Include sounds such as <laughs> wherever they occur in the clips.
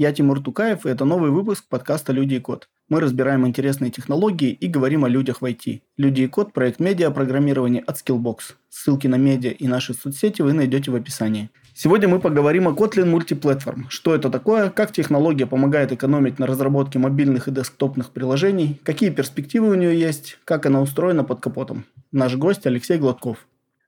Я Тимур Тукаев, и это новый выпуск подкаста «Люди и код». Мы разбираем интересные технологии и говорим о людях в IT. «Люди и код» – проект медиа-программирования от Skillbox. Ссылки на медиа и наши соцсети вы найдете в описании. Сегодня мы поговорим о Kotlin Multiplatform. Что это такое, как технология помогает экономить на разработке мобильных и десктопных приложений, какие перспективы у нее есть, как она устроена под капотом. Наш гость Алексей Гладков.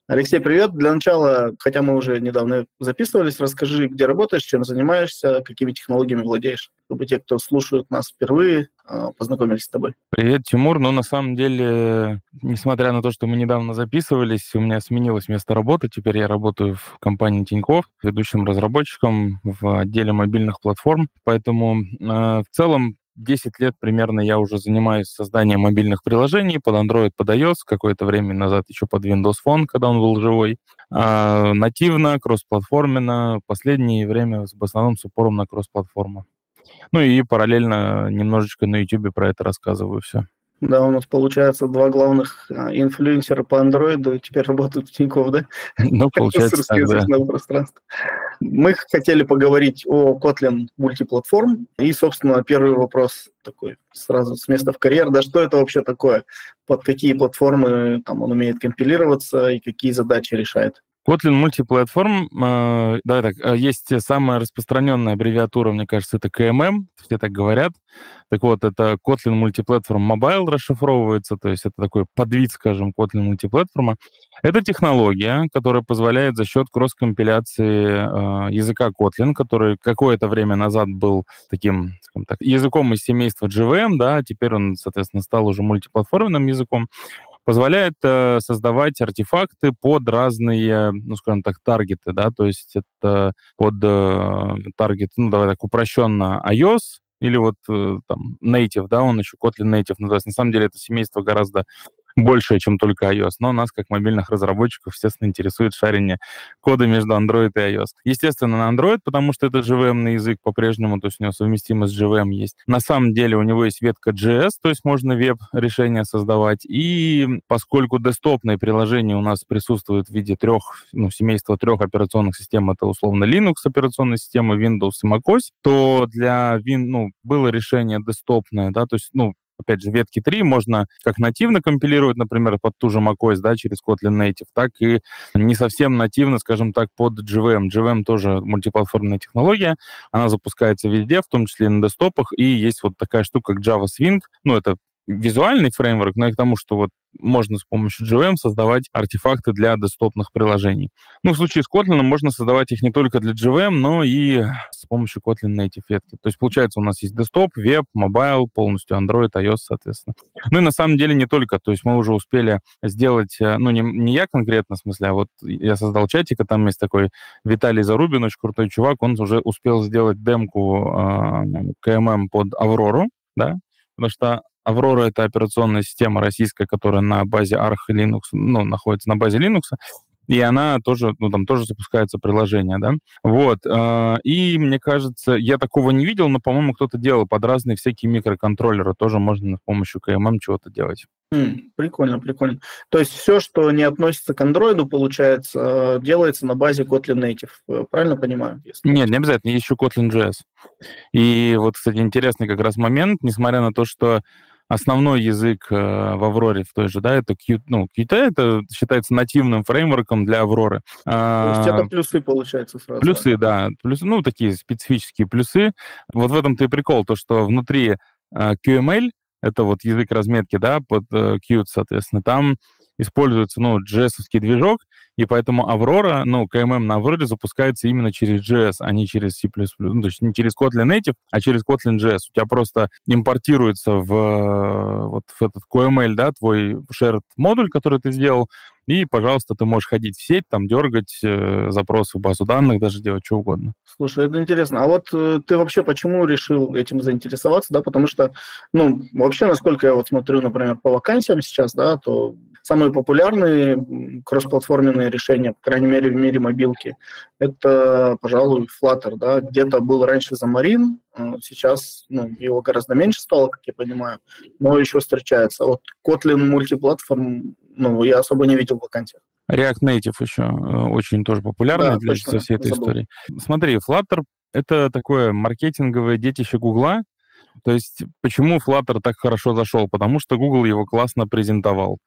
Алексей, привет. Для начала, хотя мы уже недавно записывались, расскажи, где работаешь, чем занимаешься, какими технологиями владеешь, чтобы те, кто слушают нас впервые, а, познакомились с тобой. Привет, Тимур. Ну, на самом деле, несмотря на то, что мы недавно записывались, у меня сменилось место работы. Теперь я работаю в компании Тинькофф, ведущим разработчиком в отделе мобильных платформ. Поэтому э, в целом 10 лет примерно я уже занимаюсь созданием мобильных приложений под Android, под iOS, какое-то время назад еще под Windows Phone, когда он был живой. А, нативно, кроссплатформенно, последнее время в основном с упором на кроссплатформу. Ну и параллельно немножечко на YouTube про это рассказываю все. Да, у нас получается два главных а, инфлюенсера по андроиду теперь работают в Тинькофф, да? Ну, <laughs> получается так, да. пространство. Мы хотели поговорить о Kotlin мультиплатформ. И, собственно, первый вопрос такой сразу с места в карьер. Да что это вообще такое? Под какие платформы там он умеет компилироваться и какие задачи решает? Kotlin мультиплатформ, э, да, так, э, есть самая распространенная аббревиатура, мне кажется, это KMM, все так говорят. Так вот, это Kotlin Multiplatform Mobile расшифровывается, то есть это такой подвид, скажем, Kotlin мультиплатформа. Это технология, которая позволяет за счет кросс-компиляции э, языка Kotlin, который какое-то время назад был таким, так, языком из семейства JVM, да, а теперь он, соответственно, стал уже мультиплатформенным языком позволяет э, создавать артефакты под разные, ну, скажем так, таргеты, да, то есть это под э, таргет, ну, давай так упрощенно, iOS, или вот э, там native, да, он еще Kotlin native называется. На самом деле это семейство гораздо большее, чем только iOS. Но нас, как мобильных разработчиков, естественно, интересует шарение кода между Android и iOS. Естественно, на Android, потому что это JVM язык по-прежнему, то есть у него совместимость с JVM есть. На самом деле у него есть ветка JS, то есть можно веб-решения создавать. И поскольку десктопные приложения у нас присутствуют в виде трех, ну, семейства трех операционных систем, это условно Linux операционная система, Windows и macOS, то для Win, ну, было решение десктопное, да, то есть, ну, опять же, ветки 3 можно как нативно компилировать, например, под ту же macOS, да, через Kotlin Native, так и не совсем нативно, скажем так, под JVM. JVM тоже мультиплатформенная технология, она запускается везде, в том числе и на десктопах, и есть вот такая штука, как Java Swing, ну, это визуальный фреймворк, но и к тому, что вот можно с помощью GVM создавать артефакты для десктопных приложений. Ну, в случае с Kotlin можно создавать их не только для GVM, но и с помощью Kotlin Native ветки. То есть, получается, у нас есть десктоп, веб, mobile, полностью Android, iOS, соответственно. Ну и на самом деле не только. То есть мы уже успели сделать, э, ну, не, не я конкретно, в смысле, а вот я создал чатик, и там есть такой Виталий Зарубин, очень крутой чувак, он уже успел сделать демку э, КММ под Аврору, да, потому что Аврора — это операционная система российская, которая на базе Arch Linux, ну, находится на базе Linux, и она тоже, ну, там тоже запускается приложение, да. Вот. Э, и мне кажется, я такого не видел, но, по-моему, кто-то делал под разные всякие микроконтроллеры. Тоже можно с помощью КММ чего-то делать. Mm, прикольно, прикольно. То есть все, что не относится к андроиду, получается, делается на базе Kotlin Native. Правильно понимаю? Если... Нет, не обязательно. Есть еще Kotlin JS. И вот, кстати, интересный как раз момент, несмотря на то, что основной язык э, в Авроре в той же, да, это Qt, ну, Qt это считается нативным фреймворком для Авроры. То есть это плюсы, получается, сразу. Плюсы, да, плюсы, ну, такие специфические плюсы. Вот в этом-то и прикол, то, что внутри э, QML, это вот язык разметки, да, под э, Qt, соответственно, там используется, ну, js движок, и поэтому Aurora, ну, KMM на Aurora запускается именно через JS, а не через C++. Ну, то есть не через Kotlin Native, а через Kotlin JS. У тебя просто импортируется в, вот, в этот QML, да, твой shared модуль, который ты сделал, и, пожалуйста, ты можешь ходить в сеть, там дергать э, запросы в базу данных, даже делать что угодно. Слушай, это интересно. А вот э, ты вообще почему решил этим заинтересоваться, да? Потому что, ну, вообще, насколько я вот смотрю, например, по вакансиям сейчас, да, то Самые популярные кроссплатформенные решения, по крайней мере, в мире мобилки, это, пожалуй, Flutter. Да? Где-то был раньше Xamarin, а сейчас ну, его гораздо меньше стало, как я понимаю, но еще встречается. Вот Kotlin мультиплатформ, ну, я особо не видел в вакансиях. React Native еще э, очень тоже популярный да, для точно, всей этой забыл. истории. Смотри, Flutter это такое маркетинговое детище Гугла. То есть почему Flutter так хорошо зашел? Потому что Google его классно презентовал.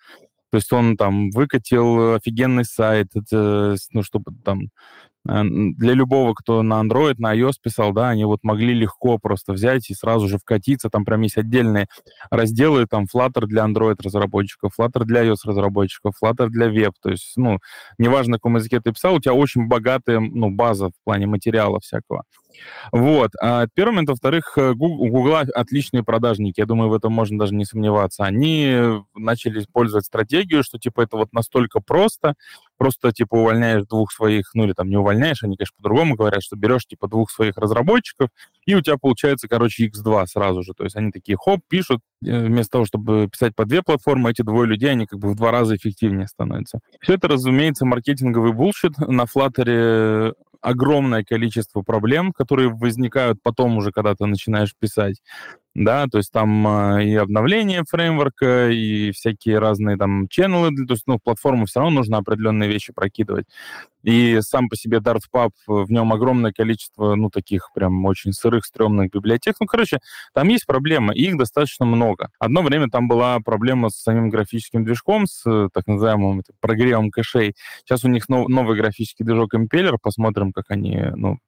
То есть он там выкатил офигенный сайт, это, ну, чтобы там Э, для любого, кто на Android, на iOS писал, да, они вот могли легко просто взять и сразу же вкатиться. Там прям есть отдельные разделы, там Flutter для Android разработчиков, Flutter для iOS разработчиков, Flutter для веб. То есть, ну, неважно, на каком языке ты писал, у тебя очень богатая, ну, база в плане материала всякого. Вот. А первый момент. Во-вторых, э, у Гугла отличные продажники. Я думаю, в этом можно даже не сомневаться. Они начали использовать стратегию, что, типа, это вот настолько просто, просто, типа, увольняешь двух своих, ну, или там не увольняешь, они, конечно, по-другому говорят, что берешь, типа, двух своих разработчиков, и у тебя получается, короче, X2 сразу же. То есть они такие, хоп, пишут, э, вместо того, чтобы писать по две платформы, эти двое людей, они как бы в два раза эффективнее становятся. Все это, разумеется, маркетинговый bullshit. На Flutter огромное количество проблем, которые возникают потом уже, когда ты начинаешь писать да, то есть там э, и обновление фреймворка, и всякие разные там channel ы, то есть, ну, платформу все равно нужно определенные вещи прокидывать. И сам по себе DartPub, в нем огромное количество, ну, таких прям очень сырых, стрёмных библиотек. Ну, короче, там есть проблемы, и их достаточно много. Одно время там была проблема с самим графическим движком, с э, так называемым прогревом кэшей. Сейчас у них нов, новый графический движок Impeller, посмотрим, как они, ну,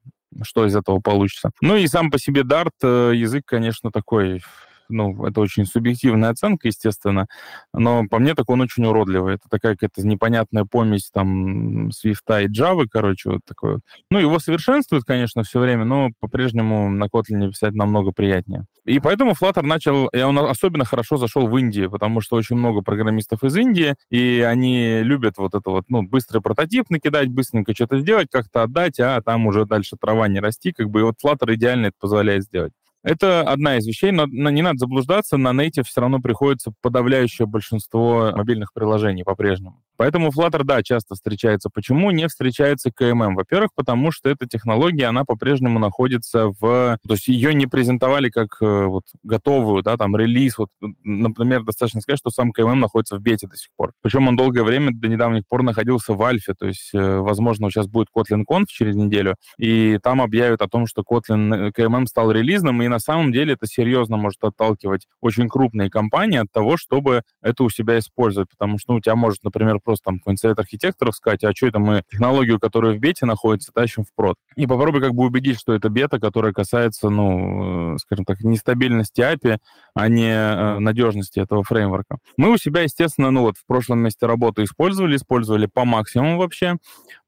что из этого получится. Ну и сам по себе Dart э, язык, конечно, такой ну, это очень субъективная оценка, естественно, но по мне так он очень уродливый. Это такая какая-то непонятная помесь там Swift и Java, короче, вот такой вот. Ну, его совершенствуют, конечно, все время, но по-прежнему на Kotlin писать намного приятнее. И поэтому Flutter начал, и он особенно хорошо зашел в Индии, потому что очень много программистов из Индии, и они любят вот это вот, ну, быстрый прототип накидать, быстренько что-то сделать, как-то отдать, а там уже дальше трава не расти, как бы, и вот Flutter идеально это позволяет сделать. Это одна из вещей, но не надо заблуждаться, на Native все равно приходится подавляющее большинство мобильных приложений по-прежнему. Поэтому Flutter, да, часто встречается. Почему не встречается KMM? Во-первых, потому что эта технология, она по-прежнему находится в... То есть ее не презентовали как э, вот готовую, да, там, релиз. Вот, например, достаточно сказать, что сам KMM находится в бете до сих пор. Причем он долгое время, до недавних пор, находился в альфе. То есть, э, возможно, сейчас будет Kotlin Conf через неделю, и там объявят о том, что Kotlin KMM стал релизным, и на самом деле это серьезно может отталкивать очень крупные компании от того, чтобы это у себя использовать. Потому что ну, у тебя может, например, просто там какой-нибудь совет архитекторов сказать, а что это мы технологию, которая в бете находится, тащим в прод. И попробуй как бы убедить, что это бета, которая касается, ну, э, скажем так, нестабильности API, а не э, надежности этого фреймворка. Мы у себя, естественно, ну вот в прошлом месте работы использовали, использовали по максимуму вообще.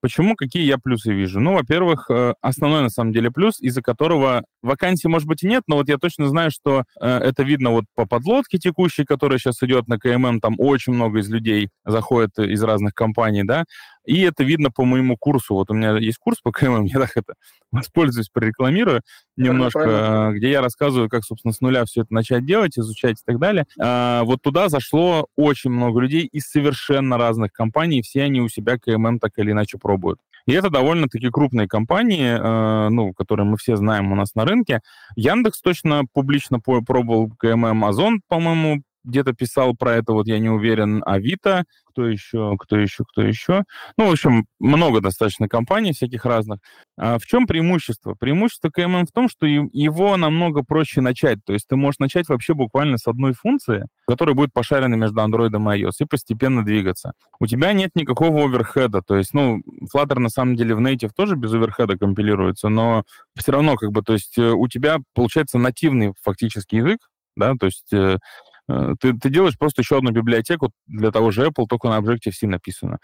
Почему? Какие я плюсы вижу? Ну, во-первых, э, основной на самом деле плюс, из-за которого вакансий, может быть, и нет, но вот я точно знаю, что э, это видно вот по подлодке текущей, которая сейчас идет на КММ, там очень много из людей заходит из разных компаний, да, и это видно по моему курсу. Вот у меня есть курс по КММ, <laughs> я так это воспользуюсь, прорекламирую немножко, Правильно. где я рассказываю, как, собственно, с нуля все это начать делать, изучать и так далее. А, вот туда зашло очень много людей из совершенно разных компаний, все они у себя КММ так или иначе пробуют. И это довольно-таки крупные компании, э, ну, которые мы все знаем у нас на рынке. Яндекс точно публично пробовал КММ, Озон, по-моему, где-то писал про это, вот я не уверен, Авито, кто еще, кто еще, кто еще. Ну, в общем, много достаточно компаний всяких разных. А в чем преимущество? Преимущество КММ в том, что его намного проще начать. То есть ты можешь начать вообще буквально с одной функции, которая будет пошарена между Android и iOS, и постепенно двигаться. У тебя нет никакого оверхеда. То есть, ну, Flutter на самом деле в Native тоже без оверхеда компилируется, но все равно как бы, то есть э, у тебя получается нативный фактически язык, да, то есть Э, ты, ты делаешь просто еще одну библиотеку для того же Apple, только на Objective-C написано.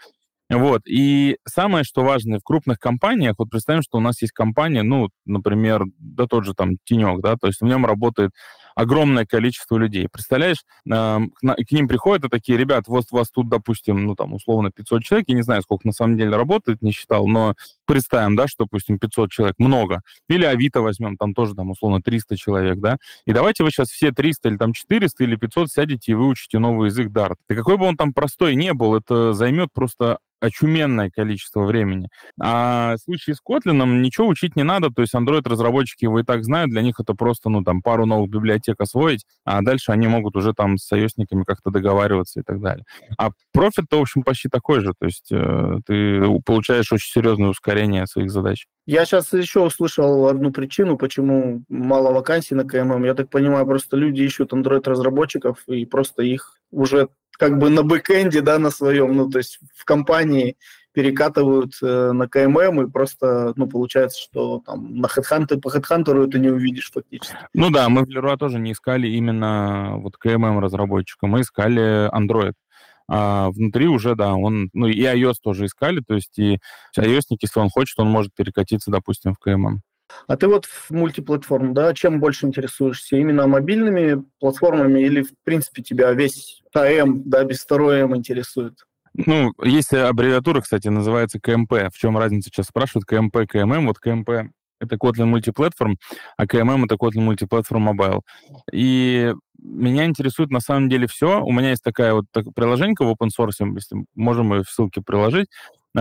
Вот. И самое, что важно в крупных компаниях, вот представим, что у нас есть компания, ну, например, да тот же там Тенек, да, то есть в нем работает огромное количество людей. Представляешь, э, к, ним приходят и такие, ребят, вот вас тут, допустим, ну, там, условно, 500 человек, я не знаю, сколько на самом деле работает, не считал, но представим, да, что, допустим, 500 человек, много. Или Авито возьмем, там тоже, там, условно, 300 человек, да, и давайте вы сейчас все 300 или там 400 или 500 сядете и выучите новый язык Dart. И какой бы он там простой не был, это займет просто очуменное количество времени. А в случае с Kotlin ничего учить не надо, то есть Android-разработчики его и так знают, для них это просто, ну, там, пару новых библиотек освоить, а дальше они могут уже там с союзниками как-то договариваться и так далее. А профит-то, в общем, почти такой же, то есть э, ты получаешь очень серьезное ускорение своих задач. Я сейчас еще услышал одну причину, почему мало вакансий на КММ. Я так понимаю, просто люди ищут Android-разработчиков и просто их уже как бы на бэкэнде, да, на своем, ну, то есть в компании перекатывают э, на КММ, и просто, ну, получается, что там на HeadHunter, по HeadHunter это не увидишь фактически. Ну да, мы в Leroy тоже не искали именно вот КММ разработчика, мы искали Android. А внутри уже, да, он, ну и iOS тоже искали, то есть и ios если он хочет, он может перекатиться, допустим, в КММ. А ты вот в multiplatform, да, чем больше интересуешься? Именно мобильными платформами или, в принципе, тебя весь КМ, да, без второй М интересует? Ну, есть аббревиатура, кстати, называется КМП. В чем разница сейчас спрашивают? КМП, КММ. Вот КМП это Kotlin Multiplatform, а КММ это Kotlin Multiplatform Mobile. И меня интересует на самом деле все. У меня есть такая вот так, приложенька в open source, если можем мы в ссылке приложить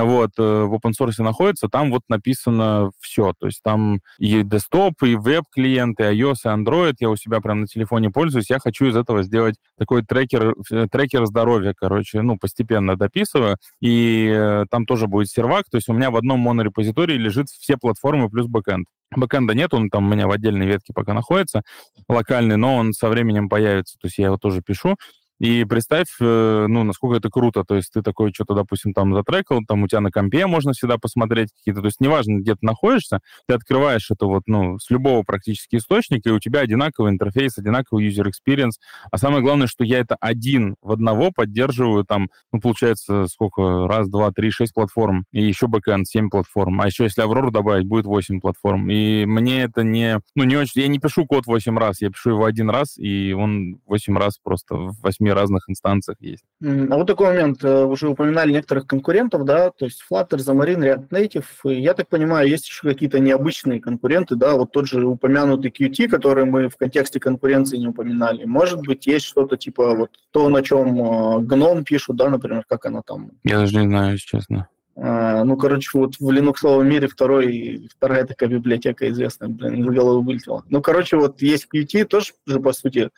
вот, э, в open source находится, там вот написано все. То есть там и десктоп, и веб-клиенты, iOS, и Android. Я у себя прям на телефоне пользуюсь. Я хочу из этого сделать такой трекер, э, трекер здоровья, короче, ну, постепенно дописываю. И э, там тоже будет сервак. То есть у меня в одном монорепозитории лежит все платформы плюс бэкэнд. Бэкэнда нет, он там у меня в отдельной ветке пока находится, локальный, но он со временем появится. То есть я его тоже пишу. И представь, э, ну, насколько это круто. То есть ты такой что-то, допустим, там затрекал, там у тебя на компе можно всегда посмотреть какие-то. То есть неважно, где ты находишься, ты открываешь это вот, ну, с любого практически источника, и у тебя одинаковый интерфейс, одинаковый user experience. А самое главное, что я это один в одного поддерживаю там, ну, получается, сколько? Раз, два, три, шесть платформ. И еще backend семь платформ. А еще если Аврору добавить, будет восемь платформ. И мне это не... Ну, не очень... Я не пишу код восемь раз, я пишу его один раз, и он восемь раз просто в 8 СМИ разных инстанциях есть. А вот такой момент. Э, уже упоминали некоторых конкурентов, да, то есть Flutter, Xamarin, React Native. И я так понимаю, есть еще какие-то необычные конкуренты, да, вот тот же упомянутый QT, который мы в контексте конкуренции не упоминали. Может быть, есть что-то типа вот то, на чем э, гном пишут, да, например, как она там. Я даже не знаю, если честно. А, ну, короче, вот в линуксовом мире второй, вторая такая библиотека известная, блин, из головы вылетела. Ну, короче, вот есть Qt, тоже же, по сути,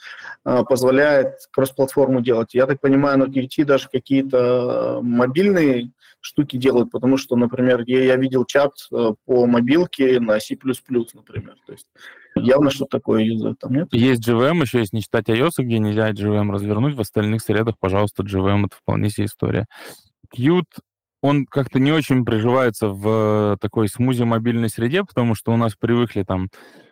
а, позволяет кросс-платформу делать. Я так понимаю, на Qt даже какие-то мобильные штуки делают, потому что, например, я, я видел чат по мобилке на C++, например. То есть явно что-то такое юзают там, нет? Есть JVM, еще есть не читать iOS, где нельзя JVM развернуть. В остальных средах, пожалуйста, JVM — это вполне себе история. Qt он как-то не очень приживается в такой смузи мобильной среде, потому что у нас привыкли там,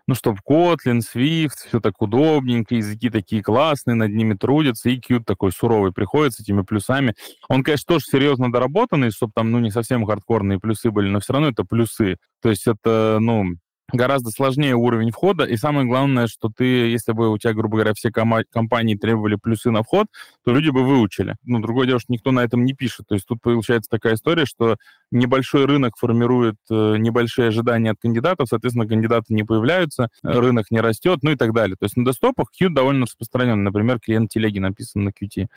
ну, чтобы Kotlin, Swift, все так удобненько, языки такие классные, над ними трудятся, и Qt такой суровый приходит с этими плюсами. Он, конечно, тоже серьезно доработанный, чтобы там, ну, не совсем хардкорные плюсы были, но все равно это плюсы. То есть это, ну, гораздо сложнее уровень входа, и самое главное, что ты, если бы у тебя, грубо говоря, все компании требовали плюсы на вход, то люди бы выучили. Ну, другое дело, что никто на этом не пишет. То есть тут получается такая история, что небольшой рынок формирует э, небольшие ожидания от кандидатов, соответственно, кандидаты не появляются, рынок не растет, ну и так далее. То есть на десктопах Qt довольно распространен. Например, клиент телеги написан на Qt.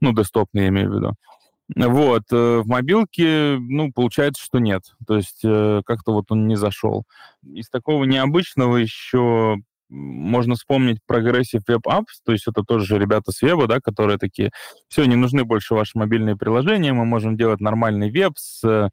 Ну, десктопный, я имею в виду. Вот. Э, в мобилке, ну, получается, что нет. То есть э, как-то вот он не зашел. Из такого необычного еще можно вспомнить Progressive Web Apps, то есть это тоже ребята с веба, да, которые такие, все, не нужны больше ваши мобильные приложения, мы можем делать нормальный веб с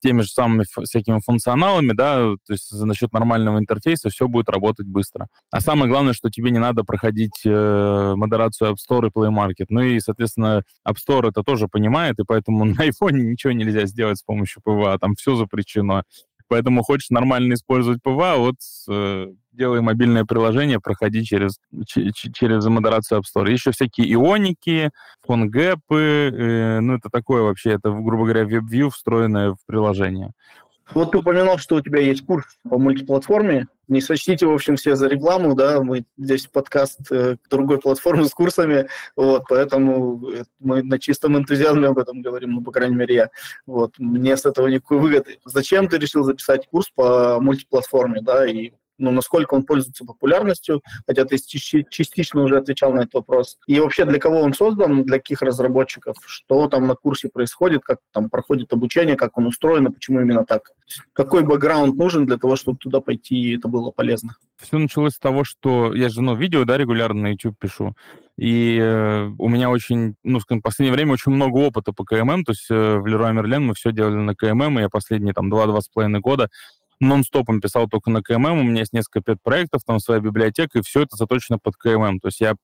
теми же самыми всякими функционалами, да, то есть за счет нормального интерфейса все будет работать быстро. А самое главное, что тебе не надо проходить э, модерацию App Store и Play Market. Ну и, соответственно, App Store это тоже понимает, и поэтому <laughs> на iPhone ничего нельзя сделать с помощью PWA, там все запрещено. Поэтому хочешь нормально использовать PWA, вот э, делай мобильное приложение, проходи через, через модерацию App Store. Еще всякие ионики, фонгэпы, э, ну это такое вообще, это, грубо говоря, WebView, встроенное в приложение. Вот ты упоминал, что у тебя есть курс по мультиплатформе. Не сочтите, в общем, все за рекламу, да, мы здесь подкаст э, другой платформы с курсами, вот, поэтому мы на чистом энтузиазме об этом говорим, ну, по крайней мере, я. Вот, мне с этого никакой выгоды. Зачем ты решил записать курс по мультиплатформе, да, и ну, насколько он пользуется популярностью, хотя ты частично уже отвечал на этот вопрос. И вообще, для кого он создан, для каких разработчиков, что там на курсе происходит, как там проходит обучение, как он устроен, и почему именно так. Какой бэкграунд нужен для того, чтобы туда пойти, и это было полезно? Все началось с того, что я же, ну, видео, да, регулярно на YouTube пишу, и э, у меня очень, ну, скажем, в последнее время очень много опыта по КММ, то есть э, в Leroy Merlin мы все делали на КММ, и я последние там два-два с половиной года нон-стопом писал только на КММ, у меня есть несколько пет-проектов, там своя библиотека, и все это заточено под КММ. То есть я,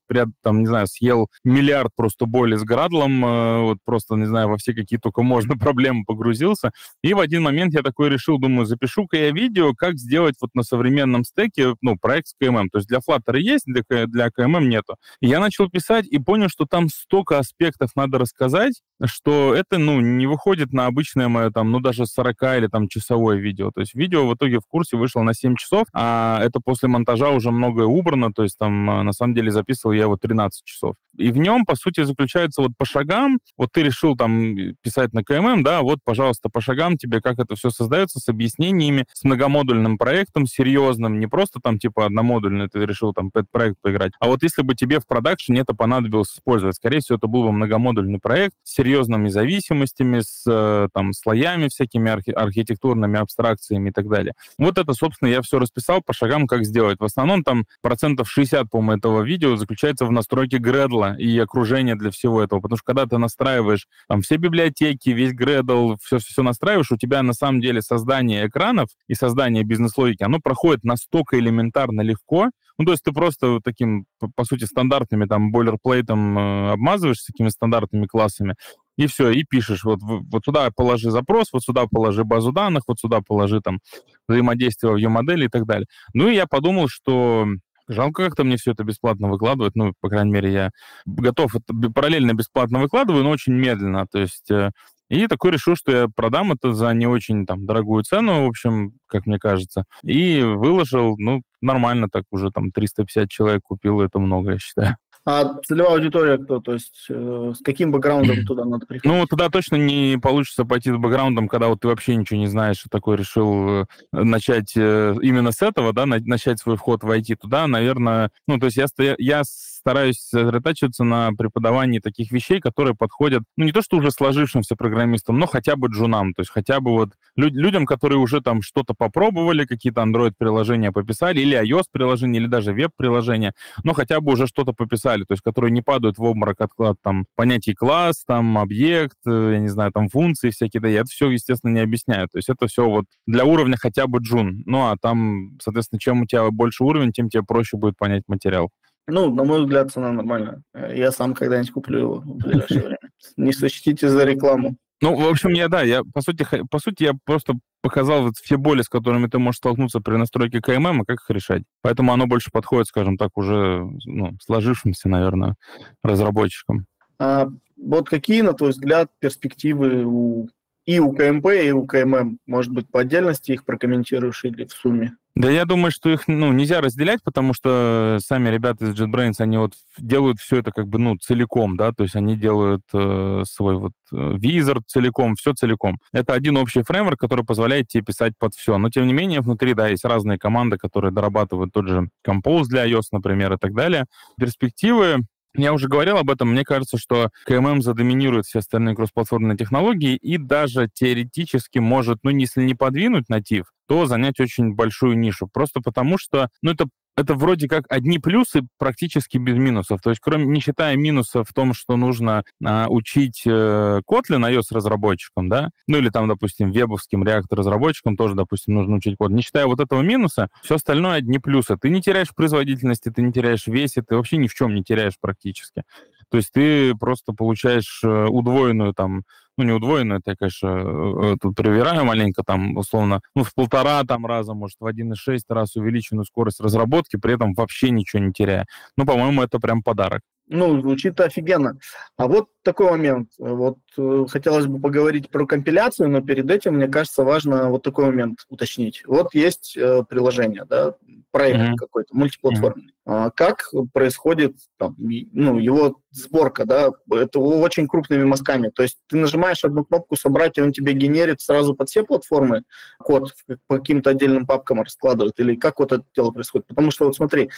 там, не знаю, съел миллиард просто боли с Градлом, э, вот просто, не знаю, во все какие только можно <laughs> проблемы погрузился. И в один момент я такой решил, думаю, запишу-ка я видео, как сделать вот на современном стеке, ну, проект с КММ. То есть для Flutter есть, для, для КММ нету. Я начал писать и понял, что там столько аспектов надо рассказать, что это, ну, не выходит на обычное мое, там, ну, даже 40 или там часовое видео. То есть видео в итоге в курсе вышло на 7 часов, а это после монтажа уже многое убрано, то есть там, а, на самом деле, записывал я его 13 часов. И в нем, по сути, заключается вот по шагам, вот ты решил там писать на КММ, да, вот, пожалуйста, по шагам тебе, как это все создается, с объяснениями, с многомодульным проектом, серьезным, не просто там, типа, одномодульный ты решил там проект поиграть, а вот если бы тебе в продакшене это понадобилось использовать, скорее всего, это был бы многомодульный проект с серьезными зависимостями, с э, там слоями всякими архи- архитектурными абстракциями и так далее. Вот это, собственно, я все расписал по шагам, как сделать. В основном там процентов 60, по-моему, этого видео заключается в настройке Gradle и окружения для всего этого. Потому что когда ты настраиваешь там все библиотеки, весь Gradle, все-все настраиваешь, у тебя на самом деле создание экранов и создание бизнес-логики, оно проходит настолько элементарно легко, ну, то есть ты просто таким, по сути, стандартными там бойлерплейтом э, обмазываешь такими стандартными классами, и все, и пишешь, вот, вот сюда положи запрос, вот сюда положи базу данных, вот сюда положи там взаимодействие в ее модели и так далее. Ну и я подумал, что Жалко как-то мне все это бесплатно выкладывать. Ну, по крайней мере, я готов это параллельно бесплатно выкладываю, но очень медленно. То есть э, и такой решил, что я продам это за не очень там дорогую цену, в общем, как мне кажется. И выложил, ну, нормально так уже там 350 человек купил, это много, я считаю. А целевая аудитория кто? То есть э, с каким бэкграундом туда надо приходить? Ну, туда точно не получится пойти с бэкграундом, когда вот ты вообще ничего не знаешь, и такой решил э, начать э, именно с этого, да, начать свой вход в IT туда, наверное, ну, то есть я, я стараюсь сосредотачиваться на преподавании таких вещей, которые подходят, ну, не то что уже сложившимся программистам, но хотя бы джунам, то есть хотя бы вот люд, людям, которые уже там что-то попробовали, какие-то Android-приложения пописали, или iOS-приложения, или даже веб-приложения, но хотя бы уже что-то пописали, то есть которые не падают в обморок от, там понятий класс, там объект, э, я не знаю, там функции всякие, да, я это все, естественно, не объясняю, то есть это все вот для уровня хотя бы джун, ну, а там, соответственно, чем у тебя больше уровень, тем тебе проще будет понять материал. Ну, на мой взгляд, цена нормальная. Я сам когда-нибудь куплю его в ближайшее время. Не сочтите за рекламу. Ну, в общем, я, да, я, по сути, по сути, я просто показал вот все боли, с которыми ты можешь столкнуться при настройке КММ, и как их решать. Поэтому оно больше подходит, скажем так, уже ну, сложившимся, наверное, разработчикам. А вот какие, на твой взгляд, перспективы у и у КМП, и у КММ? Может быть, по отдельности их прокомментируешь или в сумме? Да я думаю, что их ну, нельзя разделять, потому что сами ребята из JetBrains, они вот делают все это как бы ну целиком, да, то есть они делают э, свой вот э, визор целиком, все целиком. Это один общий фреймворк, который позволяет тебе писать под все. Но тем не менее внутри, да, есть разные команды, которые дорабатывают тот же Compose для iOS, например, и так далее. Перспективы я уже говорил об этом. Мне кажется, что КММ задоминирует все остальные кроссплатформенные технологии и даже теоретически может, ну, если не подвинуть натив, то занять очень большую нишу. Просто потому что, ну, это это вроде как одни плюсы практически без минусов. То есть, кроме не считая минусов в том, что нужно а, учить э, Kotlin iOS-разработчикам, да, ну или там, допустим, вебовским React-разработчикам тоже, допустим, нужно учить код. Не считая вот этого минуса, все остальное одни плюсы. Ты не теряешь производительности, ты не теряешь весе, ты вообще ни в чем не теряешь практически. То есть ты просто получаешь э, удвоенную там ну, не удвоенную, это я, конечно, э, тут проверяю маленько, там, условно, ну, в полтора там раза, может, в 1,6 раз увеличенную скорость разработки, при этом вообще ничего не теряя. Ну, по-моему, это прям подарок. Ну, звучит офигенно. А вот такой момент. Вот э, хотелось бы поговорить про компиляцию, но перед этим, мне кажется, важно вот такой момент уточнить. Вот есть э, приложение, да, проект mm-hmm. какой-то, мультиплатформенный. Mm-hmm. А, как происходит там, ну, его сборка, да, это очень крупными мазками. То есть ты нажимаешь одну кнопку «Собрать», и он тебе генерит сразу под все платформы код по каким-то отдельным папкам раскладывает, или как вот это дело происходит? Потому что вот смотри,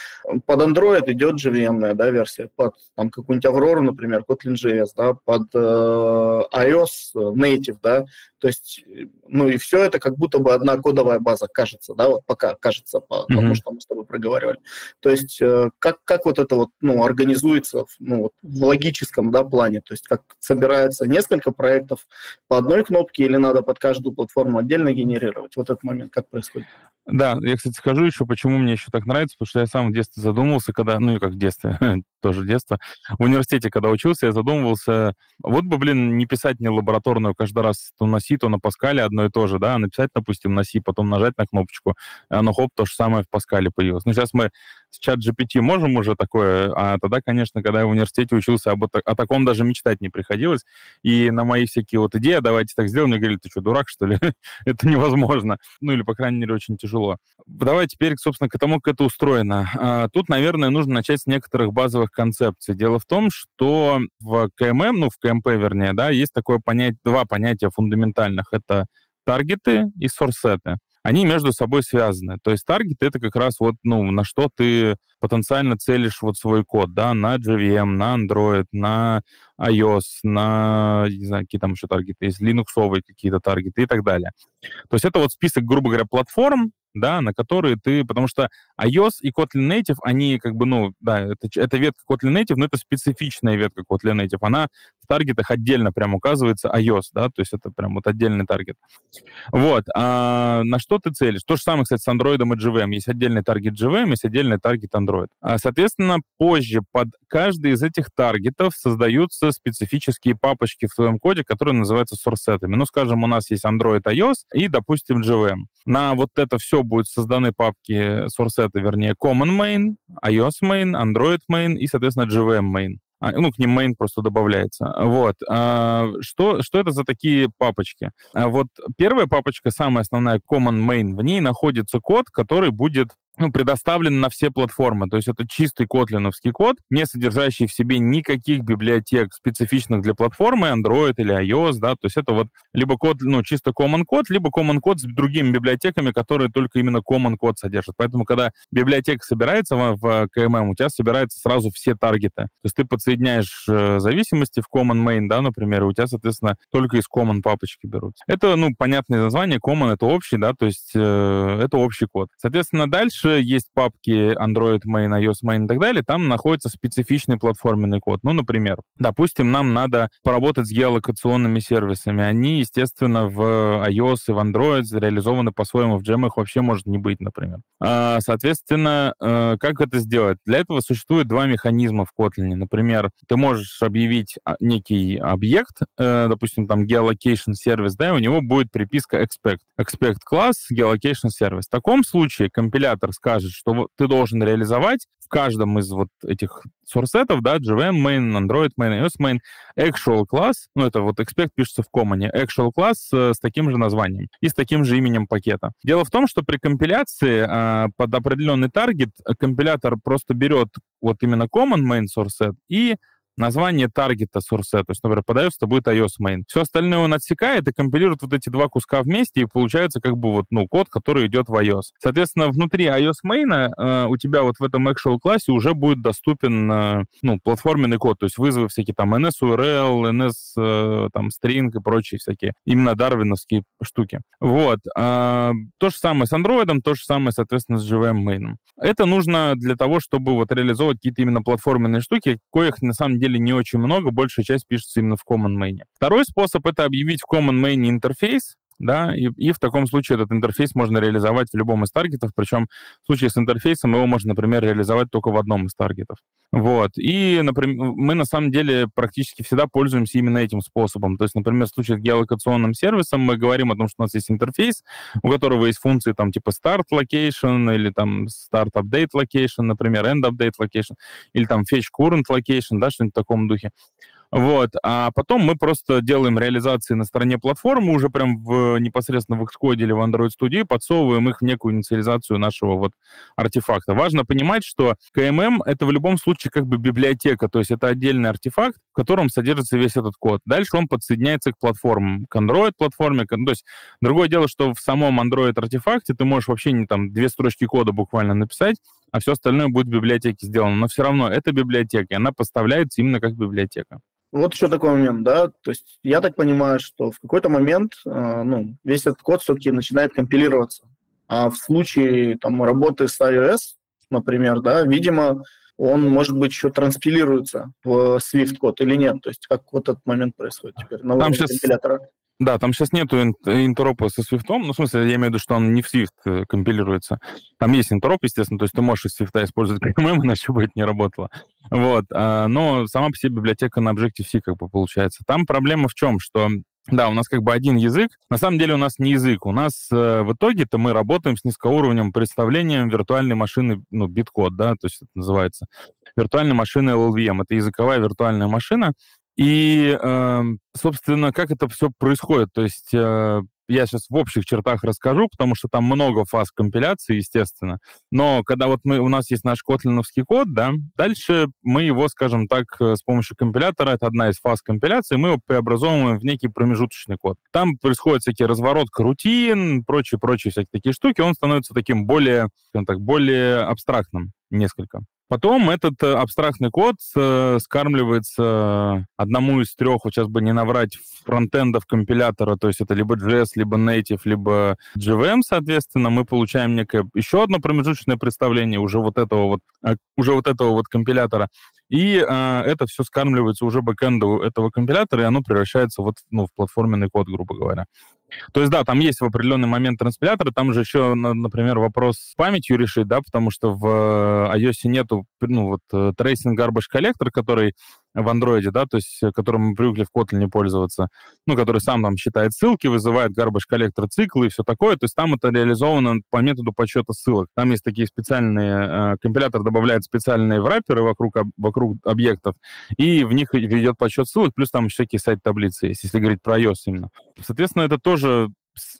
под Android идет JVM, да, версия, под там какую-нибудь Aurora, например, Kotlin JS, да, под э, iOS Native, да, то есть, ну и все это как будто бы одна кодовая база, кажется, да, вот пока кажется, по mm-hmm. тому, что мы с тобой проговаривали. То есть, э, как, как вот это вот, ну, организуется, ну, в логическом да, плане, то есть как собирается несколько проектов по одной кнопке или надо под каждую платформу отдельно генерировать? Вот этот момент как происходит? Да, я, кстати, скажу еще, почему мне еще так нравится, потому что я сам в детстве задумывался, когда, ну, и как в детстве, <laughs> тоже детство, в университете, когда учился, я задумывался, вот бы, блин, не писать мне лабораторную каждый раз то на C, то на Паскале одно и то же, да, а написать, допустим, на C, потом нажать на кнопочку, и оно, хоп, то же самое в Паскале появилось. Ну, сейчас мы с чат GPT можем уже такое, а тогда, конечно, когда я в университете учился, об, о таком даже мечтать не приходилось, и на мои всякие вот идеи, «А давайте так сделаем, мне говорили, ты что, дурак, что ли? <laughs> это невозможно. Ну, или, по крайней мере, очень тяжело тяжело. Давай теперь, собственно, к тому, как это устроено. А, тут, наверное, нужно начать с некоторых базовых концепций. Дело в том, что в КММ, ну, в КМП, вернее, да, есть такое понятие, два понятия фундаментальных. Это таргеты и сорсеты они между собой связаны. То есть таргет это как раз вот, ну, на что ты потенциально целишь вот свой код, да, на JVM, на Android, на iOS, на, не знаю, какие там еще таргеты есть, Linux какие-то таргеты и так далее. То есть это вот список, грубо говоря, платформ, да, на которые ты... Потому что iOS и Kotlin Native, они как бы, ну, да, это, это ветка Kotlin Native, но это специфичная ветка Kotlin Native. Она таргетах отдельно прям указывается iOS, да, то есть это прям вот отдельный таргет. Вот. А на что ты целишь? То же самое, кстати, с Android и JVM. Есть отдельный таргет JVM, есть отдельный таргет Android. А, соответственно, позже под каждый из этих таргетов создаются специфические папочки в твоем коде, которые называются source-сетами. Ну, скажем, у нас есть Android iOS и, допустим, JVM. На вот это все будут созданы папки source вернее, Common Main, iOS Main, Android Main и, соответственно, JVM Main. А, ну, к ним main просто добавляется. Вот. А, что, что это за такие папочки? А, вот первая папочка, самая основная, common main, в ней находится код, который будет ну, предоставлен на все платформы. То есть это чистый котлиновский код, не содержащий в себе никаких библиотек, специфичных для платформы, Android или iOS, да, то есть это вот либо код, ну, чисто common код, либо common код с другими библиотеками, которые только именно common код содержат. Поэтому, когда библиотека собирается в, в KMM, у тебя собираются сразу все таргеты. То есть ты подсоединяешь э, зависимости в common main, да, например, и у тебя, соответственно, только из common папочки берут. Это, ну, понятное название, common — это общий, да, то есть э, это общий код. Соответственно, дальше есть папки Android Main, iOS Main и так далее, там находится специфичный платформенный код. Ну, например, допустим, нам надо поработать с геолокационными сервисами. Они, естественно, в iOS и в Android реализованы по-своему, в Jam их вообще может не быть, например. А, соответственно, э, как это сделать? Для этого существует два механизма в Kotlin. Например, ты можешь объявить а, некий объект, э, допустим, там geolocation сервис, да, и у него будет приписка expect. Expect класс, geolocation сервис. В таком случае компилятор скажет, что ты должен реализовать в каждом из вот этих сорсетов, да, JVM main, Android main, iOS main, actual класс, ну, это вот expect пишется в common, actual класс с, с таким же названием и с таким же именем пакета. Дело в том, что при компиляции э, под определенный таргет компилятор просто берет вот именно common main source и название таргета source, то есть, например, подается, будет iOS main. Все остальное он отсекает и компилирует вот эти два куска вместе, и получается как бы вот, ну, код, который идет в iOS. Соответственно, внутри iOS main э, у тебя вот в этом actual классе уже будет доступен, э, ну, платформенный код, то есть вызовы всякие там NS-URL, NS, э, там, string и прочие всякие, именно дарвиновские штуки. Вот. Э, то же самое с Android, то же самое, соответственно, с JVM main. Это нужно для того, чтобы вот реализовывать какие-то именно платформенные штуки, коих на самом деле деле не очень много, большая часть пишется именно в Common Main. Второй способ — это объявить в Common Main интерфейс, да, и, и в таком случае этот интерфейс можно реализовать в любом из таргетов, причем в случае с интерфейсом его можно, например, реализовать только в одном из таргетов. Вот, и, например, мы на самом деле практически всегда пользуемся именно этим способом. То есть, например, в случае с геолокационным сервисом мы говорим о том, что у нас есть интерфейс, у которого есть функции там типа start location или там start update location, например, end update location, или там fetch current location, да, что-нибудь в таком духе. Вот. А потом мы просто делаем реализации на стороне платформы, уже прям в, непосредственно в Xcode или в Android Studio, подсовываем их в некую инициализацию нашего вот артефакта. Важно понимать, что KMM — это в любом случае как бы библиотека, то есть это отдельный артефакт, в котором содержится весь этот код. Дальше он подсоединяется к платформам, к Android-платформе. То есть другое дело, что в самом Android-артефакте ты можешь вообще не там две строчки кода буквально написать, а все остальное будет в библиотеке сделано. Но все равно это библиотека, и она поставляется именно как библиотека. Вот еще такой момент, да, то есть я так понимаю, что в какой-то момент э, ну, весь этот код все-таки начинает компилироваться. А в случае там, работы с iOS, например, да, видимо, он, может быть, еще транспилируется в Swift-код или нет? То есть как вот этот момент происходит теперь на сейчас... компилятора? Да, там сейчас нету интеропа со Swift. Ну, в смысле, я имею в виду, что он не в Swift э, компилируется. Там есть интероп, естественно, то есть ты можешь из Swift использовать <laughs> KMM, иначе бы это не работало. Вот. А, но сама по себе библиотека на Objective-C как бы получается. Там проблема в чем? Что да, у нас как бы один язык. На самом деле у нас не язык. У нас э, в итоге-то мы работаем с низкоуровневым представлением виртуальной машины, ну, биткод, да, то есть это называется. Виртуальная машина LLVM. Это языковая виртуальная машина, и, эм, собственно, как это все происходит? То есть э, я сейчас в общих чертах расскажу, потому что там много фаз компиляции, естественно. Но когда вот мы, у нас есть наш котлиновский код, да, дальше мы его, скажем так, э, с помощью компилятора, это одна из фаз компиляции, мы его преобразовываем в некий промежуточный код. Там происходит всякие разворотка рутин, прочие-прочие всякие такие штуки, он становится таким более, скажем так, более абстрактным несколько. Потом этот э, абстрактный код э, скармливается одному из трех, вот сейчас бы не наврать, фронтендов компилятора, то есть это либо JS, либо Native, либо JVM, соответственно, мы получаем некое еще одно промежуточное представление уже вот этого вот, э, уже вот этого вот компилятора. И э, это все скармливается уже бэкэнду этого компилятора, и оно превращается вот ну, в платформенный код, грубо говоря. То есть, да, там есть в определенный момент транспилятора, там же еще, например, вопрос с памятью решить, да, потому что в э, iOS нету, ну, вот, tracing garbage collector, который в андроиде, да, то есть, э, которым мы привыкли в Kotlin пользоваться, ну, который сам там считает ссылки, вызывает garbage коллектор циклы и все такое, то есть там это реализовано по методу подсчета ссылок. Там есть такие специальные, э, компилятор добавляет специальные враперы вокруг, вокруг объектов, и в них ведет подсчет ссылок, плюс там всякие сайт-таблицы есть, если говорить про iOS именно. Соответственно, это тоже